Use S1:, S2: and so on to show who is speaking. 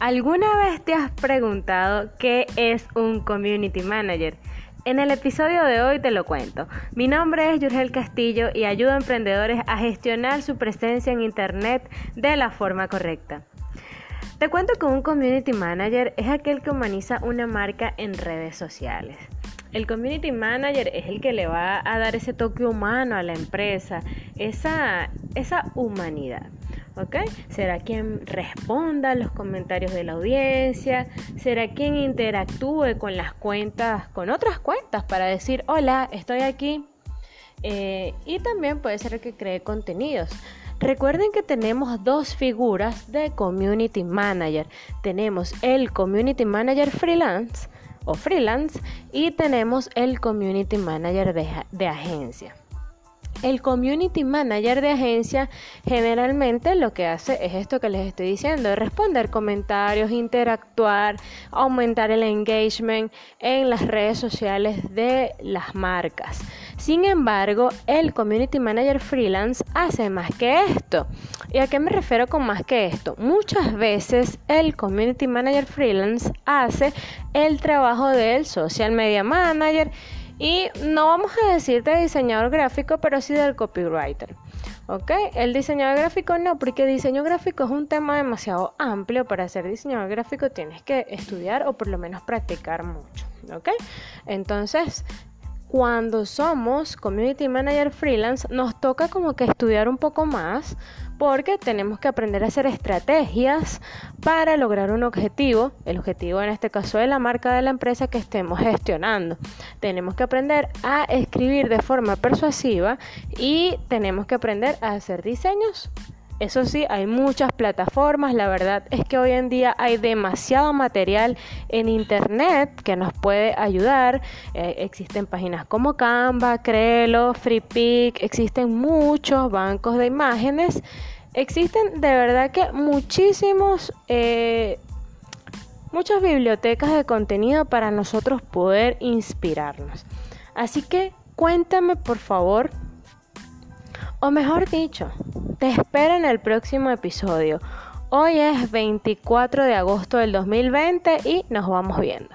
S1: ¿Alguna vez te has preguntado qué es un community manager? En el episodio de hoy te lo cuento. Mi nombre es Yurgel Castillo y ayudo a emprendedores a gestionar su presencia en Internet de la forma correcta. Te cuento que un community manager es aquel que humaniza una marca en redes sociales. El community manager es el que le va a dar ese toque humano a la empresa, esa, esa humanidad. ¿Ok? Será quien responda a los comentarios de la audiencia, será quien interactúe con las cuentas, con otras cuentas para decir, hola, estoy aquí. Eh, y también puede ser que cree contenidos. Recuerden que tenemos dos figuras de community manager. Tenemos el community manager freelance o freelance y tenemos el community manager de agencia. El community manager de agencia generalmente lo que hace es esto que les estoy diciendo, responder comentarios, interactuar, aumentar el engagement en las redes sociales de las marcas. Sin embargo, el community manager freelance hace más que esto. ¿Y a qué me refiero con más que esto? Muchas veces el community manager freelance hace el trabajo del social media manager y no vamos a decir de diseñador gráfico, pero sí del copywriter. ¿Ok? El diseñador gráfico no, porque diseño gráfico es un tema demasiado amplio. Para ser diseñador gráfico tienes que estudiar o por lo menos practicar mucho. ¿Ok? Entonces, cuando somos community manager freelance, nos toca como que estudiar un poco más porque tenemos que aprender a hacer estrategias para lograr un objetivo, el objetivo en este caso de la marca de la empresa que estemos gestionando. Tenemos que aprender a escribir de forma persuasiva y tenemos que aprender a hacer diseños eso sí, hay muchas plataformas. La verdad es que hoy en día hay demasiado material en Internet que nos puede ayudar. Eh, existen páginas como Canva, Crelo, FreePic, existen muchos bancos de imágenes. Existen de verdad que muchísimos... Eh, muchas bibliotecas de contenido para nosotros poder inspirarnos. Así que cuéntame por favor, o mejor dicho, te espero en el próximo episodio. Hoy es 24 de agosto del 2020 y nos vamos viendo.